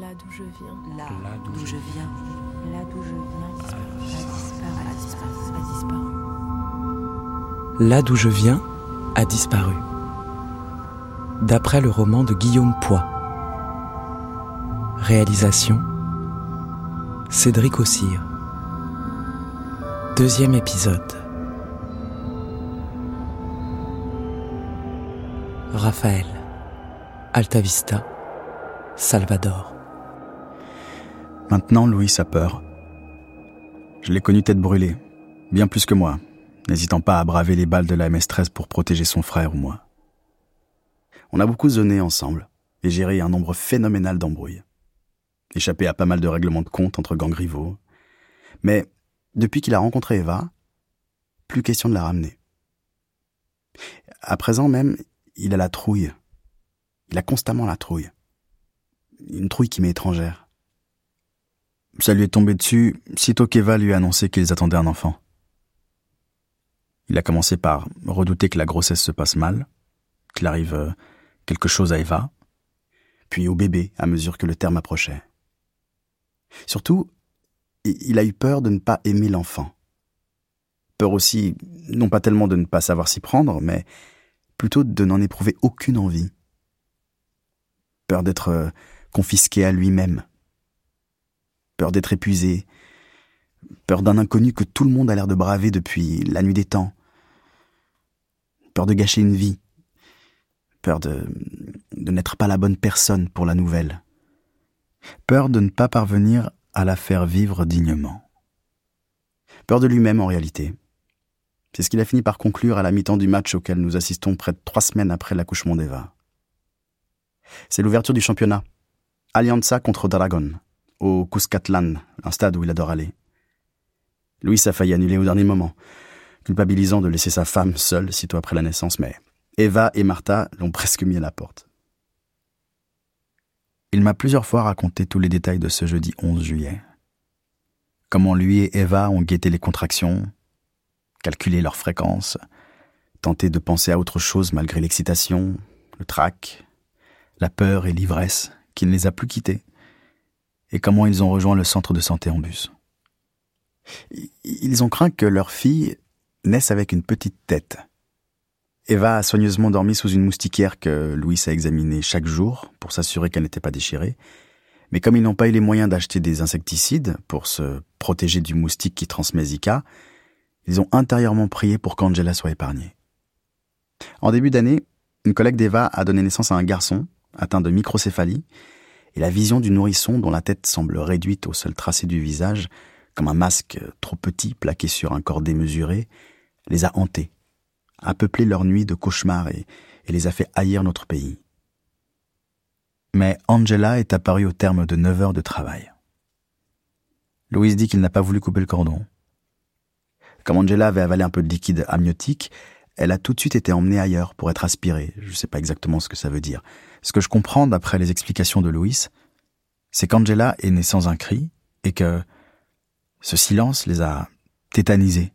Là d'où je viens. Là, d'où je viens. Là d'où je viens. A disparu. A disparu. A disparu. Là d'où je viens a disparu. D'après le roman de Guillaume Poix. Réalisation Cédric Ossire. Deuxième épisode. Raphaël. Altavista. Salvador. Maintenant, Louis a peur. Je l'ai connu tête brûlée, bien plus que moi, n'hésitant pas à braver les balles de la MS-13 pour protéger son frère ou moi. On a beaucoup zoné ensemble et géré un nombre phénoménal d'embrouilles. Échappé à pas mal de règlements de compte entre gangs rivaux. Mais depuis qu'il a rencontré Eva, plus question de la ramener. À présent même, il a la trouille. Il a constamment la trouille. Une trouille qui m'est étrangère. Ça lui est tombé dessus sitôt qu'Eva lui a annoncé qu'ils attendaient un enfant. Il a commencé par redouter que la grossesse se passe mal, qu'il arrive euh, quelque chose à Eva, puis au bébé à mesure que le terme approchait. Surtout, il a eu peur de ne pas aimer l'enfant. Peur aussi, non pas tellement de ne pas savoir s'y prendre, mais plutôt de n'en éprouver aucune envie. Peur d'être euh, confisqué à lui-même. Peur d'être épuisé. Peur d'un inconnu que tout le monde a l'air de braver depuis la nuit des temps. Peur de gâcher une vie. Peur de, de n'être pas la bonne personne pour la nouvelle. Peur de ne pas parvenir à la faire vivre dignement. Peur de lui-même en réalité. C'est ce qu'il a fini par conclure à la mi-temps du match auquel nous assistons près de trois semaines après l'accouchement d'Eva. C'est l'ouverture du championnat. Alianza contre Dragon, au Cuscatlan, un stade où il adore aller. Louis a failli annuler au dernier moment, culpabilisant de laisser sa femme seule sitôt après la naissance, mais Eva et Martha l'ont presque mis à la porte. Il m'a plusieurs fois raconté tous les détails de ce jeudi 11 juillet. Comment lui et Eva ont guetté les contractions, calculé leur fréquence, tenté de penser à autre chose malgré l'excitation, le trac, la peur et l'ivresse qui ne les a plus quittés, et comment ils ont rejoint le centre de santé en bus? Ils ont craint que leur fille naisse avec une petite tête. Eva a soigneusement dormi sous une moustiquaire que Louis a examinée chaque jour pour s'assurer qu'elle n'était pas déchirée. Mais comme ils n'ont pas eu les moyens d'acheter des insecticides pour se protéger du moustique qui transmet Zika, ils ont intérieurement prié pour qu'Angela soit épargnée. En début d'année, une collègue d'Eva a donné naissance à un garçon atteint de microcéphalie, et la vision du nourrisson dont la tête semble réduite au seul tracé du visage, comme un masque trop petit plaqué sur un corps démesuré, les a hantés, a peuplé leurs nuits de cauchemars et, et les a fait haïr notre pays. Mais Angela est apparue au terme de neuf heures de travail. Louise dit qu'il n'a pas voulu couper le cordon. Comme Angela avait avalé un peu de liquide amniotique, elle a tout de suite été emmenée ailleurs pour être aspirée. Je ne sais pas exactement ce que ça veut dire. Ce que je comprends d'après les explications de Louis, c'est qu'Angela est née sans un cri et que ce silence les a tétanisés,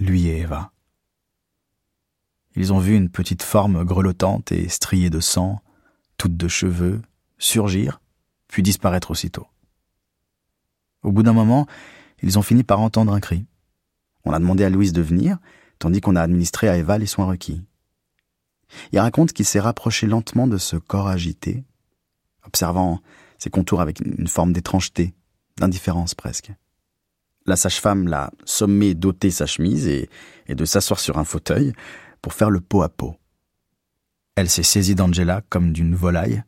lui et Eva. Ils ont vu une petite forme grelottante et striée de sang, toute de cheveux, surgir, puis disparaître aussitôt. Au bout d'un moment, ils ont fini par entendre un cri. On a demandé à Louise de venir, tandis qu'on a administré à Eva les soins requis. Il raconte qu'il s'est rapproché lentement de ce corps agité, observant ses contours avec une forme d'étrangeté, d'indifférence presque. La sage-femme l'a sommé d'ôter sa chemise et, de s'asseoir sur un fauteuil pour faire le pot à pot. Elle s'est saisie d'Angela comme d'une volaille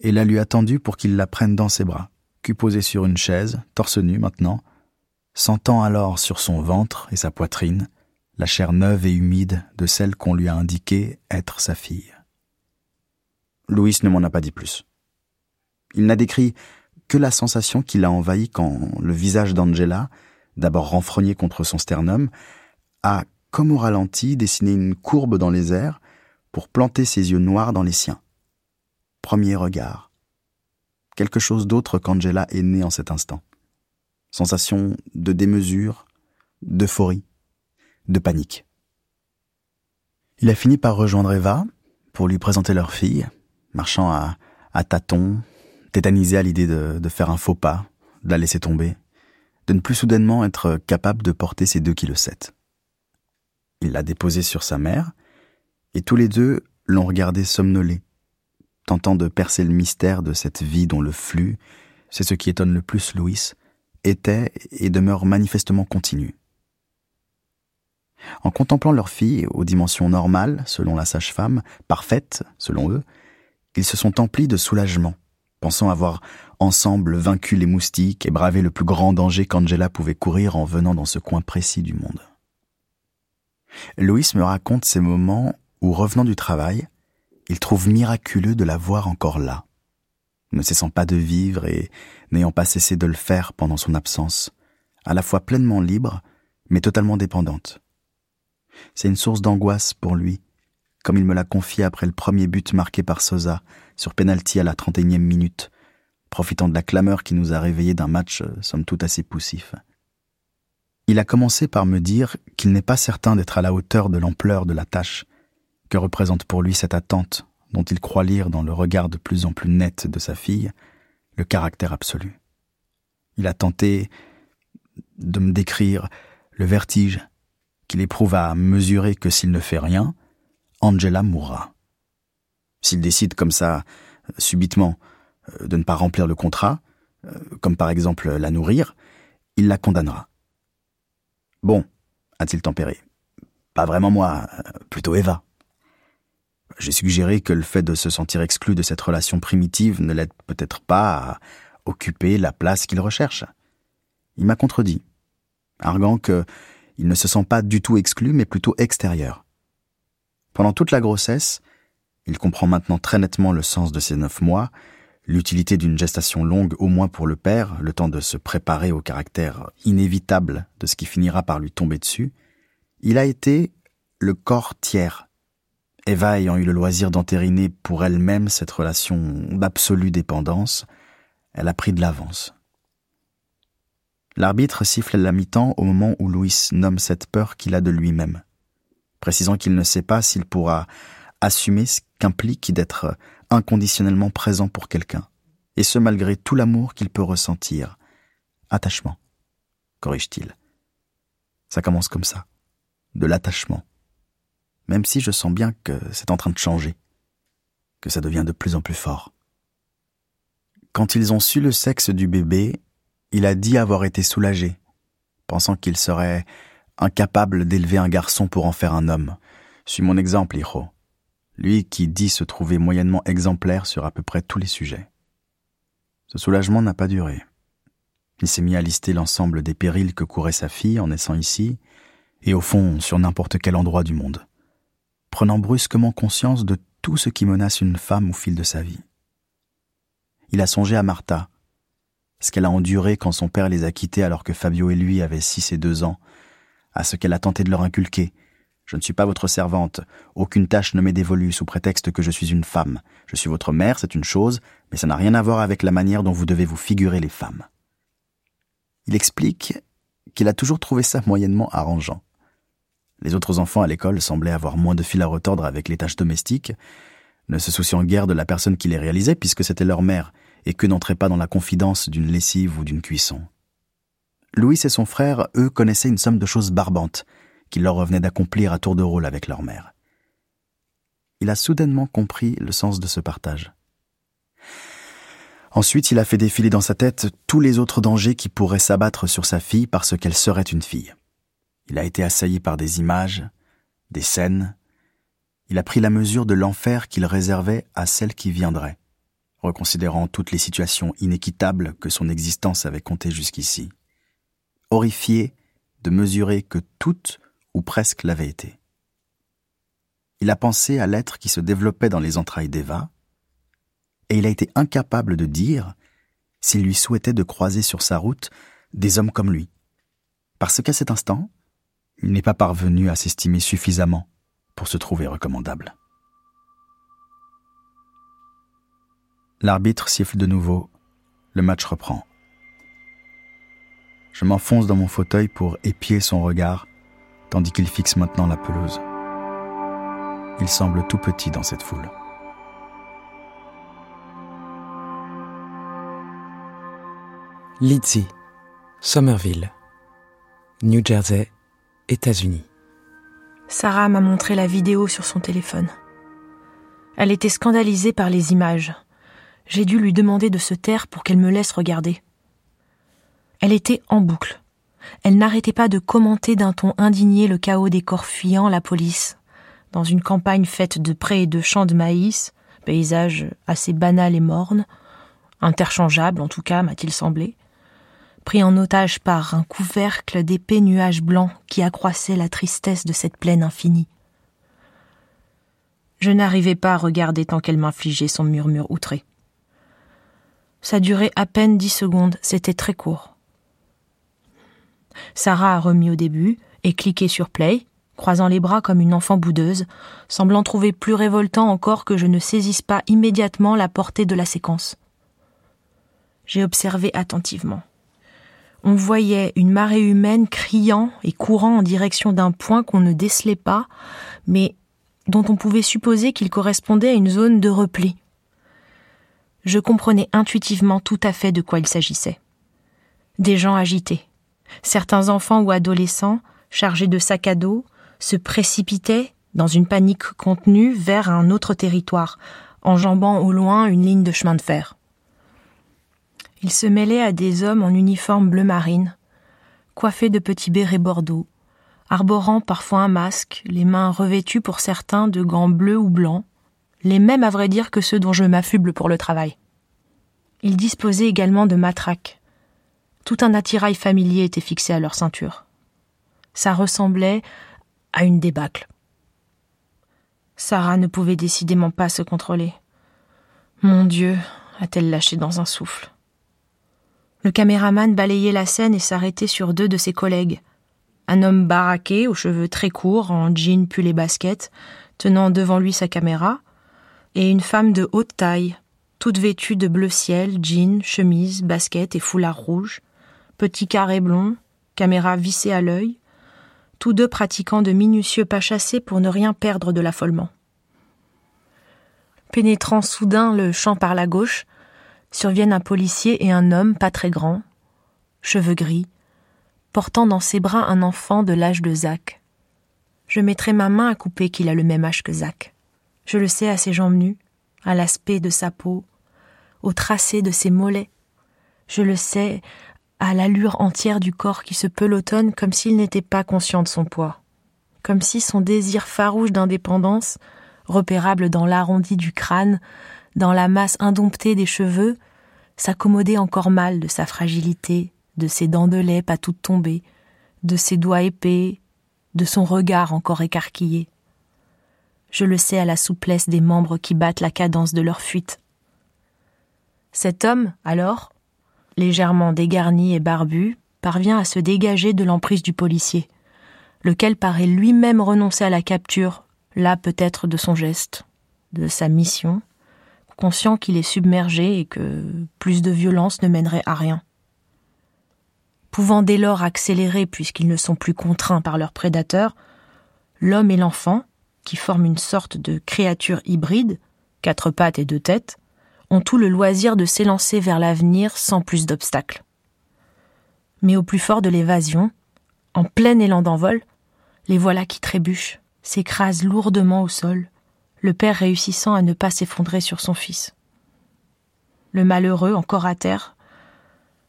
et la lui a tendue pour qu'il la prenne dans ses bras, cul posé sur une chaise, torse nu maintenant, sentant alors sur son ventre et sa poitrine la chair neuve et humide de celle qu'on lui a indiqué être sa fille. Louis ne m'en a pas dit plus. Il n'a décrit que la sensation qui l'a envahi quand le visage d'Angela, d'abord renfrogné contre son sternum, a, comme au ralenti, dessiné une courbe dans les airs pour planter ses yeux noirs dans les siens. Premier regard. Quelque chose d'autre qu'Angela est née en cet instant. Sensation de démesure, d'euphorie de panique. Il a fini par rejoindre Eva pour lui présenter leur fille, marchant à, tâtons, tétanisé à l'idée de, faire un faux pas, de la laisser tomber, de ne plus soudainement être capable de porter ses deux kilos sept. Il l'a déposée sur sa mère, et tous les deux l'ont regardé somnoler, tentant de percer le mystère de cette vie dont le flux, c'est ce qui étonne le plus Louis, était et demeure manifestement continu. En contemplant leur fille aux dimensions normales, selon la sage-femme, parfaite, selon eux, ils se sont emplis de soulagement, pensant avoir ensemble vaincu les moustiques et bravé le plus grand danger qu'Angela pouvait courir en venant dans ce coin précis du monde. Louis me raconte ces moments où, revenant du travail, il trouve miraculeux de la voir encore là, ne cessant pas de vivre et n'ayant pas cessé de le faire pendant son absence, à la fois pleinement libre, mais totalement dépendante. C'est une source d'angoisse pour lui, comme il me l'a confié après le premier but marqué par Sosa, sur penalty à la 31e minute, profitant de la clameur qui nous a réveillés d'un match euh, somme toute assez poussif. Il a commencé par me dire qu'il n'est pas certain d'être à la hauteur de l'ampleur de la tâche que représente pour lui cette attente dont il croit lire dans le regard de plus en plus net de sa fille le caractère absolu. Il a tenté de me décrire le vertige éprouve à mesurer que s'il ne fait rien, Angela mourra. S'il décide comme ça, subitement, euh, de ne pas remplir le contrat, euh, comme par exemple la nourrir, il la condamnera. Bon, a-t-il tempéré. Pas vraiment moi, euh, plutôt Eva. J'ai suggéré que le fait de se sentir exclu de cette relation primitive ne l'aide peut-être pas à occuper la place qu'il recherche. Il m'a contredit, arguant que il ne se sent pas du tout exclu, mais plutôt extérieur. Pendant toute la grossesse, il comprend maintenant très nettement le sens de ces neuf mois, l'utilité d'une gestation longue au moins pour le père, le temps de se préparer au caractère inévitable de ce qui finira par lui tomber dessus, il a été le corps tiers. Eva ayant eu le loisir d'entériner pour elle-même cette relation d'absolue dépendance, elle a pris de l'avance. L'arbitre siffle la mi-temps au moment où Louis nomme cette peur qu'il a de lui-même, précisant qu'il ne sait pas s'il pourra assumer ce qu'implique d'être inconditionnellement présent pour quelqu'un, et ce malgré tout l'amour qu'il peut ressentir. Attachement, corrige-t-il. Ça commence comme ça, de l'attachement, même si je sens bien que c'est en train de changer, que ça devient de plus en plus fort. Quand ils ont su le sexe du bébé, il a dit avoir été soulagé, pensant qu'il serait incapable d'élever un garçon pour en faire un homme. Suis mon exemple, Hijo. Lui qui dit se trouver moyennement exemplaire sur à peu près tous les sujets. Ce soulagement n'a pas duré. Il s'est mis à lister l'ensemble des périls que courait sa fille en naissant ici, et au fond sur n'importe quel endroit du monde, prenant brusquement conscience de tout ce qui menace une femme au fil de sa vie. Il a songé à Martha, ce qu'elle a enduré quand son père les a quittés alors que Fabio et lui avaient six et deux ans, à ce qu'elle a tenté de leur inculquer. Je ne suis pas votre servante, aucune tâche ne m'est dévolue sous prétexte que je suis une femme. Je suis votre mère, c'est une chose, mais ça n'a rien à voir avec la manière dont vous devez vous figurer les femmes. Il explique qu'il a toujours trouvé ça moyennement arrangeant. Les autres enfants à l'école semblaient avoir moins de fil à retordre avec les tâches domestiques, ne se souciant guère de la personne qui les réalisait puisque c'était leur mère, et que n'entrait pas dans la confidence d'une lessive ou d'une cuisson. Louis et son frère, eux, connaissaient une somme de choses barbantes qu'il leur revenait d'accomplir à tour de rôle avec leur mère. Il a soudainement compris le sens de ce partage. Ensuite, il a fait défiler dans sa tête tous les autres dangers qui pourraient s'abattre sur sa fille parce qu'elle serait une fille. Il a été assailli par des images, des scènes. Il a pris la mesure de l'enfer qu'il réservait à celle qui viendrait reconsidérant toutes les situations inéquitables que son existence avait comptées jusqu'ici, horrifié de mesurer que toutes ou presque l'avaient été. Il a pensé à l'être qui se développait dans les entrailles d'Eva, et il a été incapable de dire s'il lui souhaitait de croiser sur sa route des hommes comme lui, parce qu'à cet instant, il n'est pas parvenu à s'estimer suffisamment pour se trouver recommandable. L'arbitre siffle de nouveau. Le match reprend. Je m'enfonce dans mon fauteuil pour épier son regard, tandis qu'il fixe maintenant la pelouse. Il semble tout petit dans cette foule. Lizzie, Somerville, New Jersey, États-Unis. Sarah m'a montré la vidéo sur son téléphone. Elle était scandalisée par les images. J'ai dû lui demander de se taire pour qu'elle me laisse regarder. Elle était en boucle. Elle n'arrêtait pas de commenter d'un ton indigné le chaos des corps fuyant la police, dans une campagne faite de prés et de champs de maïs, paysage assez banal et morne, interchangeable en tout cas, m'a-t-il semblé, pris en otage par un couvercle d'épais nuages blancs qui accroissaient la tristesse de cette plaine infinie. Je n'arrivais pas à regarder tant qu'elle m'infligeait son murmure outré. Ça durait à peine dix secondes, c'était très court. Sarah a remis au début et cliqué sur play, croisant les bras comme une enfant boudeuse, semblant trouver plus révoltant encore que je ne saisisse pas immédiatement la portée de la séquence. J'ai observé attentivement. On voyait une marée humaine criant et courant en direction d'un point qu'on ne décelait pas, mais dont on pouvait supposer qu'il correspondait à une zone de repli. Je comprenais intuitivement tout à fait de quoi il s'agissait. Des gens agités. Certains enfants ou adolescents, chargés de sacs à dos, se précipitaient, dans une panique contenue, vers un autre territoire, enjambant au loin une ligne de chemin de fer. Il se mêlait à des hommes en uniforme bleu marine, coiffés de petits bérets bordeaux, arborant parfois un masque, les mains revêtues pour certains de gants bleus ou blancs, les mêmes à vrai dire que ceux dont je m'affuble pour le travail. Ils disposaient également de matraques. Tout un attirail familier était fixé à leur ceinture. Ça ressemblait à une débâcle. Sarah ne pouvait décidément pas se contrôler. Mon Dieu, a-t-elle lâché dans un souffle. Le caméraman balayait la scène et s'arrêtait sur deux de ses collègues. Un homme baraqué, aux cheveux très courts, en jean pull et basket, tenant devant lui sa caméra, et une femme de haute taille, toute vêtue de bleu ciel, jean, chemise, basket et foulard rouge, petit carré blond, caméra vissée à l'œil, tous deux pratiquant de minutieux pas chassés pour ne rien perdre de l'affolement. Pénétrant soudain le champ par la gauche, surviennent un policier et un homme pas très grand, cheveux gris, portant dans ses bras un enfant de l'âge de Zach. Je mettrai ma main à couper qu'il a le même âge que Zach. Je le sais à ses jambes nues, à l'aspect de sa peau, au tracé de ses mollets. Je le sais à l'allure entière du corps qui se pelotonne comme s'il n'était pas conscient de son poids, comme si son désir farouche d'indépendance, repérable dans l'arrondi du crâne, dans la masse indomptée des cheveux, s'accommodait encore mal de sa fragilité, de ses dents de lait pas toutes tombées, de ses doigts épais, de son regard encore écarquillé. Je le sais à la souplesse des membres qui battent la cadence de leur fuite. Cet homme, alors, légèrement dégarni et barbu, parvient à se dégager de l'emprise du policier, lequel paraît lui-même renoncer à la capture, là peut-être de son geste, de sa mission, conscient qu'il est submergé et que plus de violence ne mènerait à rien. Pouvant dès lors accélérer puisqu'ils ne sont plus contraints par leurs prédateurs, l'homme et l'enfant, qui forment une sorte de créature hybride, quatre pattes et deux têtes, ont tout le loisir de s'élancer vers l'avenir sans plus d'obstacles. Mais au plus fort de l'évasion, en plein élan d'envol, les voilà qui trébuchent, s'écrasent lourdement au sol, le père réussissant à ne pas s'effondrer sur son fils. Le malheureux, encore à terre,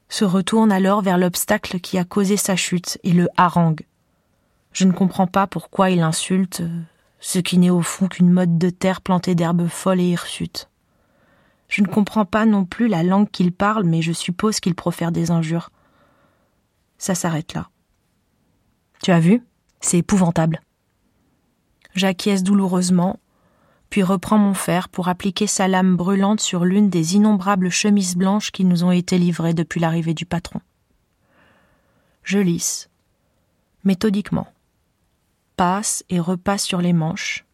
se retourne alors vers l'obstacle qui a causé sa chute et le harangue. Je ne comprends pas pourquoi il insulte ce qui n'est au fond qu'une mode de terre plantée d'herbes folles et hirsutes. Je ne comprends pas non plus la langue qu'il parle, mais je suppose qu'il profère des injures. Ça s'arrête là. Tu as vu? C'est épouvantable. J'acquiesce douloureusement puis reprend mon fer pour appliquer sa lame brûlante sur l'une des innombrables chemises blanches qui nous ont été livrées depuis l'arrivée du patron. Je lisse, méthodiquement, passe et repasse sur les manches,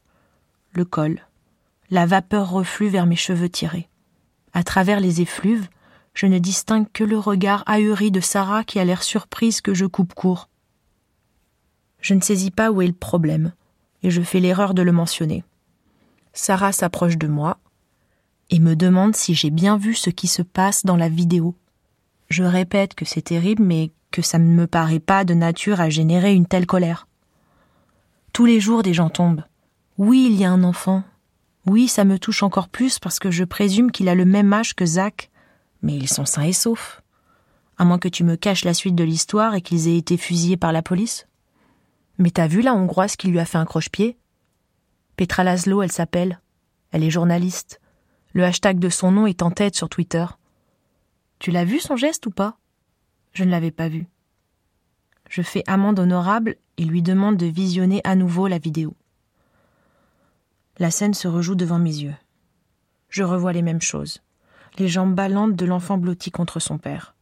le col, la vapeur reflue vers mes cheveux tirés. À travers les effluves, je ne distingue que le regard ahuri de Sarah qui a l'air surprise que je coupe court. Je ne saisis pas où est le problème, et je fais l'erreur de le mentionner. Sarah s'approche de moi et me demande si j'ai bien vu ce qui se passe dans la vidéo. Je répète que c'est terrible, mais que ça ne me paraît pas de nature à générer une telle colère. Tous les jours des gens tombent. Oui, il y a un enfant. Oui, ça me touche encore plus parce que je présume qu'il a le même âge que Zach, mais ils sont sains et saufs. À moins que tu me caches la suite de l'histoire et qu'ils aient été fusillés par la police. Mais t'as vu la Hongroise qui lui a fait un croche-pied? Petra Laszlo, elle s'appelle. Elle est journaliste. Le hashtag de son nom est en tête sur Twitter. Tu l'as vu son geste ou pas? Je ne l'avais pas vu. Je fais amende honorable et lui demande de visionner à nouveau la vidéo. La scène se rejoue devant mes yeux. Je revois les mêmes choses. Les jambes ballantes de l'enfant blotti contre son père.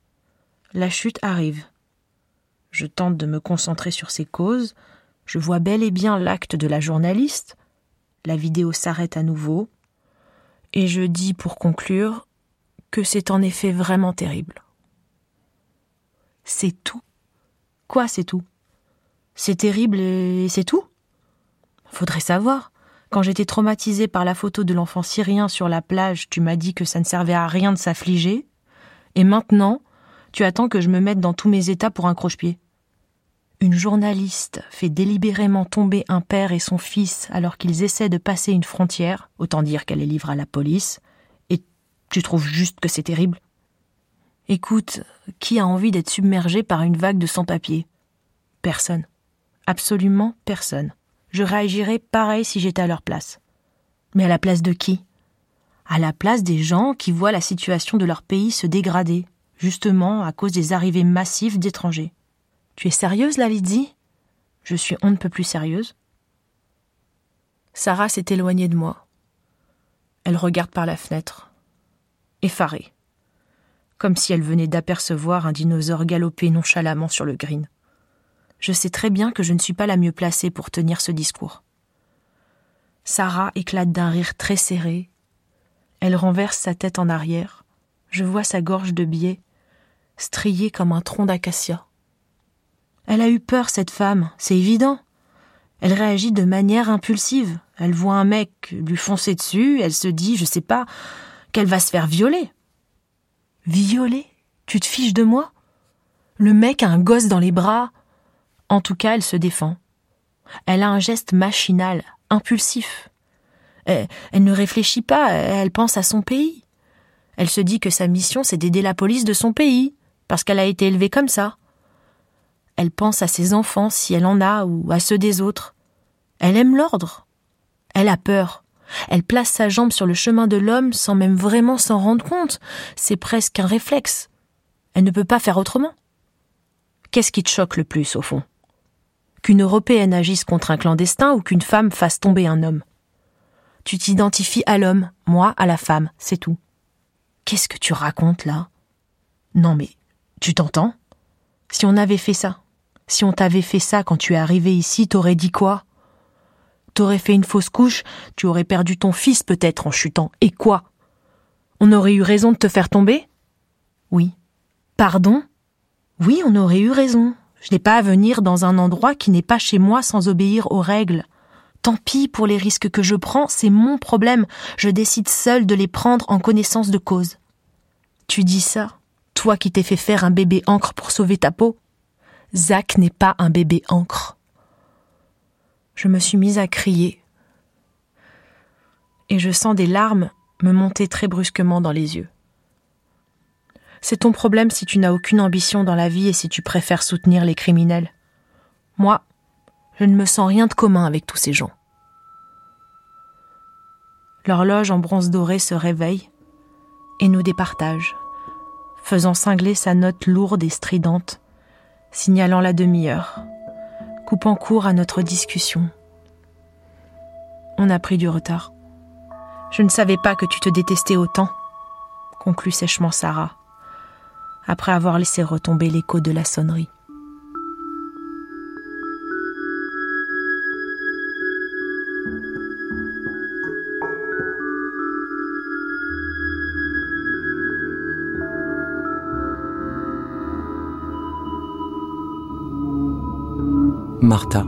La chute arrive. Je tente de me concentrer sur ses causes. Je vois bel et bien l'acte de la journaliste. La vidéo s'arrête à nouveau. Et je dis pour conclure que c'est en effet vraiment terrible. C'est tout. Quoi, c'est tout? C'est terrible et c'est tout? Faudrait savoir. Quand j'étais traumatisée par la photo de l'enfant syrien sur la plage, tu m'as dit que ça ne servait à rien de s'affliger. Et maintenant, tu attends que je me mette dans tous mes états pour un croche-pied. Une journaliste fait délibérément tomber un père et son fils alors qu'ils essaient de passer une frontière, autant dire qu'elle les livre à la police, et tu trouves juste que c'est terrible? Écoute, qui a envie d'être submergé par une vague de sans-papiers? Personne. Absolument personne je réagirais pareil si j'étais à leur place. Mais à la place de qui? À la place des gens qui voient la situation de leur pays se dégrader, justement à cause des arrivées massives d'étrangers. Tu es sérieuse, là, Lydie Je suis on ne peut plus sérieuse. Sarah s'est éloignée de moi. Elle regarde par la fenêtre, effarée, comme si elle venait d'apercevoir un dinosaure galoper nonchalamment sur le green je sais très bien que je ne suis pas la mieux placée pour tenir ce discours. Sarah éclate d'un rire très serré. Elle renverse sa tête en arrière. Je vois sa gorge de biais, striée comme un tronc d'acacia. Elle a eu peur, cette femme, c'est évident. Elle réagit de manière impulsive. Elle voit un mec lui foncer dessus, elle se dit, je sais pas, qu'elle va se faire violer. Violer Tu te fiches de moi? Le mec a un gosse dans les bras, en tout cas, elle se défend. Elle a un geste machinal, impulsif. Elle, ne réfléchit pas, elle pense à son pays. Elle se dit que sa mission, c'est d'aider la police de son pays, parce qu'elle a été élevée comme ça. Elle pense à ses enfants, si elle en a, ou à ceux des autres. Elle aime l'ordre. Elle a peur. Elle place sa jambe sur le chemin de l'homme sans même vraiment s'en rendre compte. C'est presque un réflexe. Elle ne peut pas faire autrement. Qu'est-ce qui te choque le plus, au fond? Qu'une Européenne agisse contre un clandestin ou qu'une femme fasse tomber un homme? Tu t'identifies à l'homme, moi à la femme, c'est tout. Qu'est-ce que tu racontes là? Non mais, tu t'entends? Si on avait fait ça, si on t'avait fait ça quand tu es arrivé ici, t'aurais dit quoi? T'aurais fait une fausse couche, tu aurais perdu ton fils peut-être en chutant. Et quoi? On aurait eu raison de te faire tomber? Oui. Pardon? Oui, on aurait eu raison. Je n'ai pas à venir dans un endroit qui n'est pas chez moi sans obéir aux règles. Tant pis pour les risques que je prends, c'est mon problème. Je décide seul de les prendre en connaissance de cause. Tu dis ça, toi qui t'es fait faire un bébé encre pour sauver ta peau? Zach n'est pas un bébé encre. Je me suis mise à crier. Et je sens des larmes me monter très brusquement dans les yeux. C'est ton problème si tu n'as aucune ambition dans la vie et si tu préfères soutenir les criminels. Moi, je ne me sens rien de commun avec tous ces gens. L'horloge en bronze doré se réveille et nous départage, faisant cingler sa note lourde et stridente, signalant la demi-heure, coupant court à notre discussion. On a pris du retard. Je ne savais pas que tu te détestais autant, conclut sèchement Sarah après avoir laissé retomber l'écho de la sonnerie. Martha,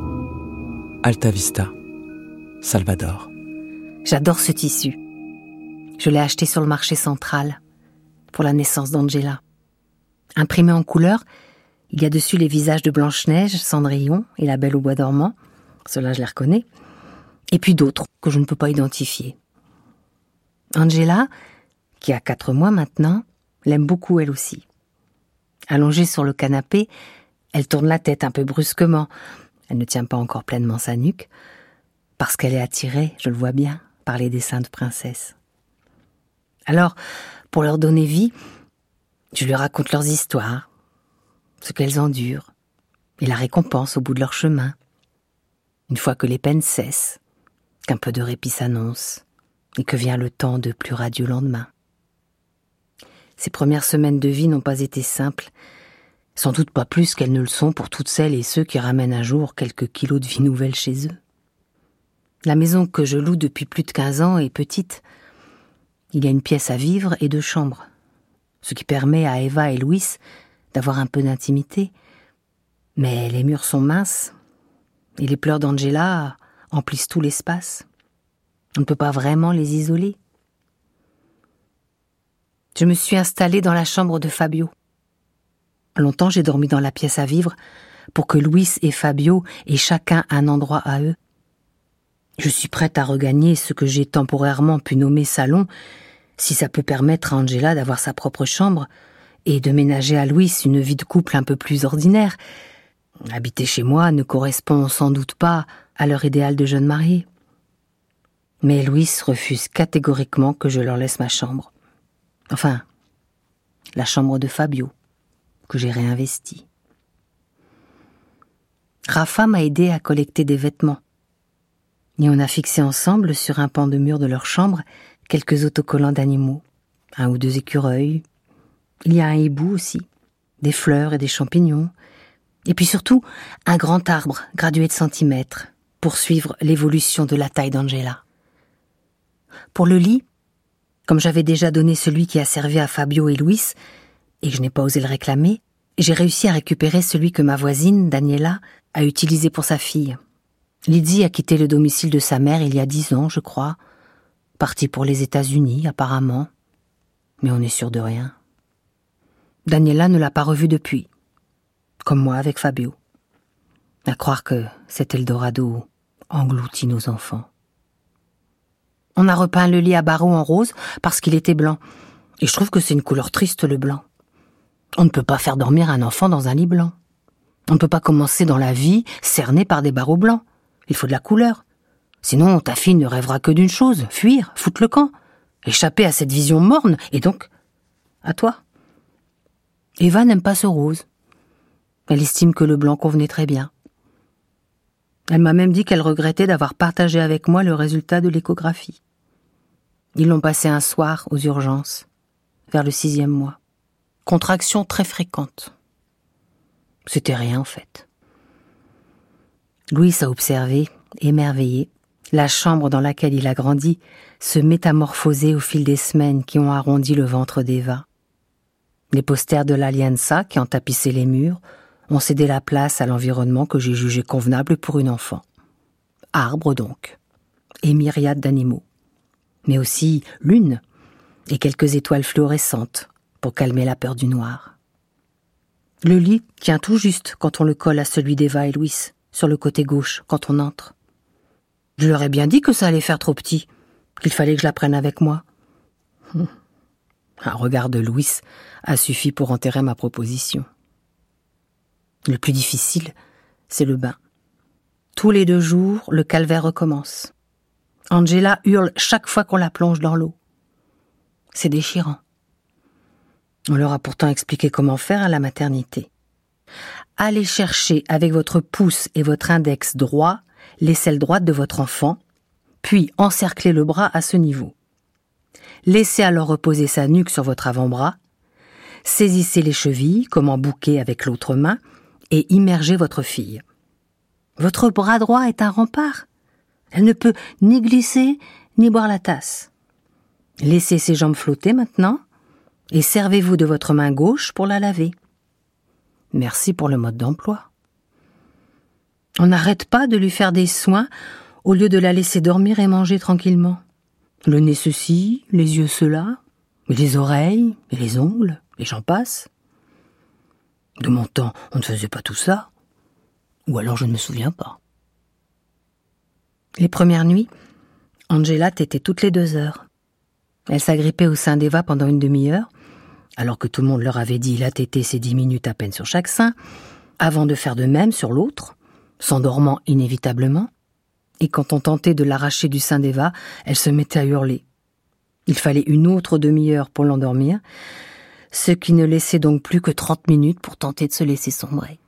Alta Vista, Salvador. J'adore ce tissu. Je l'ai acheté sur le marché central pour la naissance d'Angela. Imprimé en couleur, il y a dessus les visages de Blanche-Neige, Cendrillon et la Belle au bois dormant. Cela, je les reconnais. Et puis d'autres que je ne peux pas identifier. Angela, qui a quatre mois maintenant, l'aime beaucoup elle aussi. Allongée sur le canapé, elle tourne la tête un peu brusquement. Elle ne tient pas encore pleinement sa nuque, parce qu'elle est attirée, je le vois bien, par les dessins de princesse. Alors, pour leur donner vie, je lui raconte leurs histoires, ce qu'elles endurent, et la récompense au bout de leur chemin. Une fois que les peines cessent, qu'un peu de répit s'annonce, et que vient le temps de plus radieux lendemain. Ces premières semaines de vie n'ont pas été simples, sans doute pas plus qu'elles ne le sont pour toutes celles et ceux qui ramènent un jour quelques kilos de vie nouvelle chez eux. La maison que je loue depuis plus de quinze ans est petite. Il y a une pièce à vivre et deux chambres, ce qui permet à Eva et Louis d'avoir un peu d'intimité. Mais les murs sont minces, et les pleurs d'Angela emplissent tout l'espace. On ne peut pas vraiment les isoler. Je me suis installée dans la chambre de Fabio. Longtemps j'ai dormi dans la pièce à vivre pour que Louis et Fabio aient chacun un endroit à eux. Je suis prête à regagner ce que j'ai temporairement pu nommer salon, si ça peut permettre à Angela d'avoir sa propre chambre et de ménager à Louis une vie de couple un peu plus ordinaire. Habiter chez moi ne correspond sans doute pas à leur idéal de jeune mariée. Mais Louis refuse catégoriquement que je leur laisse ma chambre. Enfin, la chambre de Fabio, que j'ai réinvestie. Rafa m'a aidé à collecter des vêtements. Et on a fixé ensemble sur un pan de mur de leur chambre quelques autocollants d'animaux, un ou deux écureuils. Il y a un hibou aussi, des fleurs et des champignons, et puis surtout un grand arbre gradué de centimètres pour suivre l'évolution de la taille d'Angela. Pour le lit, comme j'avais déjà donné celui qui a servi à Fabio et Louis, et je n'ai pas osé le réclamer, j'ai réussi à récupérer celui que ma voisine, Daniela, a utilisé pour sa fille. Lydie a quitté le domicile de sa mère il y a dix ans, je crois, partie pour les États-Unis, apparemment, mais on est sûr de rien. Daniela ne l'a pas revue depuis, comme moi avec Fabio. À croire que cet Eldorado engloutit nos enfants. On a repeint le lit à barreaux en rose parce qu'il était blanc. Et je trouve que c'est une couleur triste, le blanc. On ne peut pas faire dormir un enfant dans un lit blanc. On ne peut pas commencer dans la vie cerné par des barreaux blancs. Il faut de la couleur. Sinon, ta fille ne rêvera que d'une chose, fuir, foutre le camp, échapper à cette vision morne, et donc, à toi. Eva n'aime pas ce rose. Elle estime que le blanc convenait très bien. Elle m'a même dit qu'elle regrettait d'avoir partagé avec moi le résultat de l'échographie. Ils l'ont passé un soir aux urgences, vers le sixième mois. Contraction très fréquente. C'était rien en fait. Louis a observé, émerveillé, la chambre dans laquelle il a grandi se métamorphoser au fil des semaines qui ont arrondi le ventre d'Eva. Les posters de l'Alianza qui ont tapissé les murs ont cédé la place à l'environnement que j'ai jugé convenable pour une enfant. Arbres donc, et myriades d'animaux, mais aussi lune et quelques étoiles fluorescentes pour calmer la peur du noir. Le lit tient tout juste quand on le colle à celui d'Eva et Louis, sur le côté gauche, quand on entre. Je leur ai bien dit que ça allait faire trop petit, qu'il fallait que je la prenne avec moi. Hum. Un regard de Louis a suffi pour enterrer ma proposition. Le plus difficile, c'est le bain. Tous les deux jours, le calvaire recommence. Angela hurle chaque fois qu'on la plonge dans l'eau. C'est déchirant. On leur a pourtant expliqué comment faire à la maternité. Allez chercher avec votre pouce et votre index droit l'aisselle droite de votre enfant, puis encerclez le bras à ce niveau. Laissez alors reposer sa nuque sur votre avant-bras, saisissez les chevilles comme en bouquet avec l'autre main et immergez votre fille. Votre bras droit est un rempart. Elle ne peut ni glisser ni boire la tasse. Laissez ses jambes flotter maintenant et servez-vous de votre main gauche pour la laver. Merci pour le mode d'emploi. On n'arrête pas de lui faire des soins au lieu de la laisser dormir et manger tranquillement. Le nez ceci, les yeux cela, les oreilles, et les ongles, et j'en passe. De mon temps, on ne faisait pas tout ça. Ou alors je ne me souviens pas. Les premières nuits, Angela tétait toutes les deux heures. Elle s'agrippait au sein d'Eva pendant une demi-heure, alors que tout le monde leur avait dit la tétée c'est dix minutes à peine sur chaque sein, avant de faire de même sur l'autre, s'endormant inévitablement. Et quand on tentait de l'arracher du sein d'Eva, elle se mettait à hurler. Il fallait une autre demi-heure pour l'endormir, ce qui ne laissait donc plus que trente minutes pour tenter de se laisser sombrer.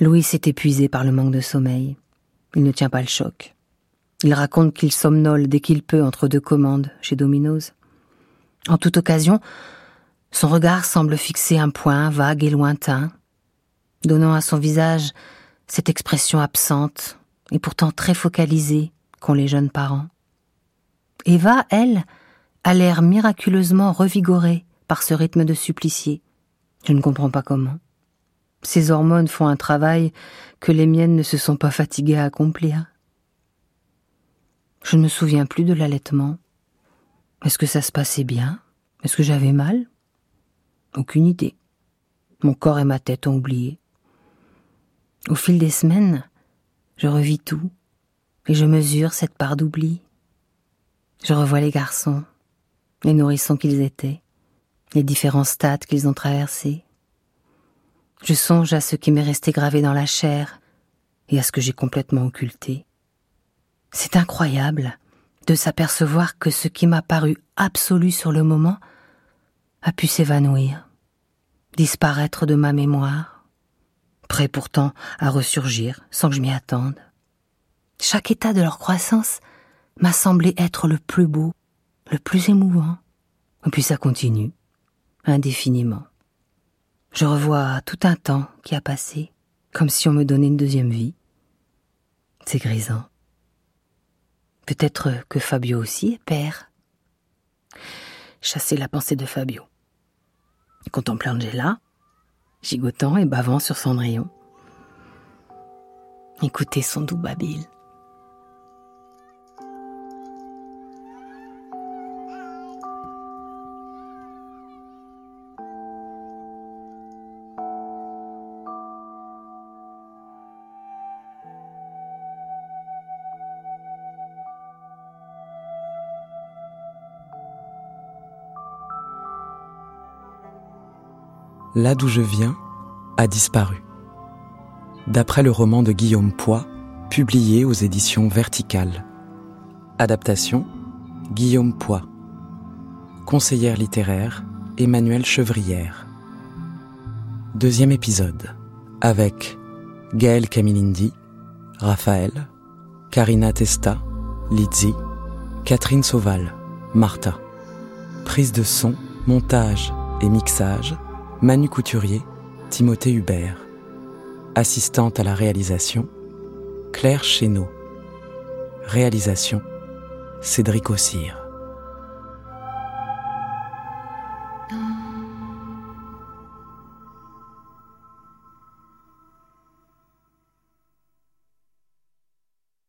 Louis s'est épuisé par le manque de sommeil. Il ne tient pas le choc. Il raconte qu'il somnole dès qu'il peut entre deux commandes chez Domino's. En toute occasion, son regard semble fixer un point vague et lointain, donnant à son visage cette expression absente et pourtant très focalisée qu'ont les jeunes parents. Eva, elle, a l'air miraculeusement revigorée par ce rythme de supplicié. Je ne comprends pas comment. Ces hormones font un travail que les miennes ne se sont pas fatiguées à accomplir. Je ne me souviens plus de l'allaitement. Est-ce que ça se passait bien? Est-ce que j'avais mal? Aucune idée. Mon corps et ma tête ont oublié. Au fil des semaines, je revis tout et je mesure cette part d'oubli. Je revois les garçons, les nourrissons qu'ils étaient, les différents stades qu'ils ont traversés. Je songe à ce qui m'est resté gravé dans la chair et à ce que j'ai complètement occulté. C'est incroyable de s'apercevoir que ce qui m'a paru absolu sur le moment a pu s'évanouir, disparaître de ma mémoire, prêt pourtant à ressurgir sans que je m'y attende. Chaque état de leur croissance m'a semblé être le plus beau, le plus émouvant. Et puis ça continue, indéfiniment. Je revois tout un temps qui a passé, comme si on me donnait une deuxième vie. C'est grisant. Peut-être que Fabio aussi est père. Chasser la pensée de Fabio. Contempler Angela, gigotant et bavant sur Cendrillon. Écouter son doux babil. Là d'où je viens a disparu. D'après le roman de Guillaume Poix, publié aux éditions Verticales. Adaptation Guillaume Poix. Conseillère littéraire Emmanuel Chevrière. Deuxième épisode avec Gaël Camilindi, Raphaël, Karina Testa, Lizzie, Catherine Sauval, Martha. Prise de son, montage et mixage Manu Couturier, Timothée Hubert. Assistante à la réalisation, Claire Chéneau. Réalisation, Cédric Ossire.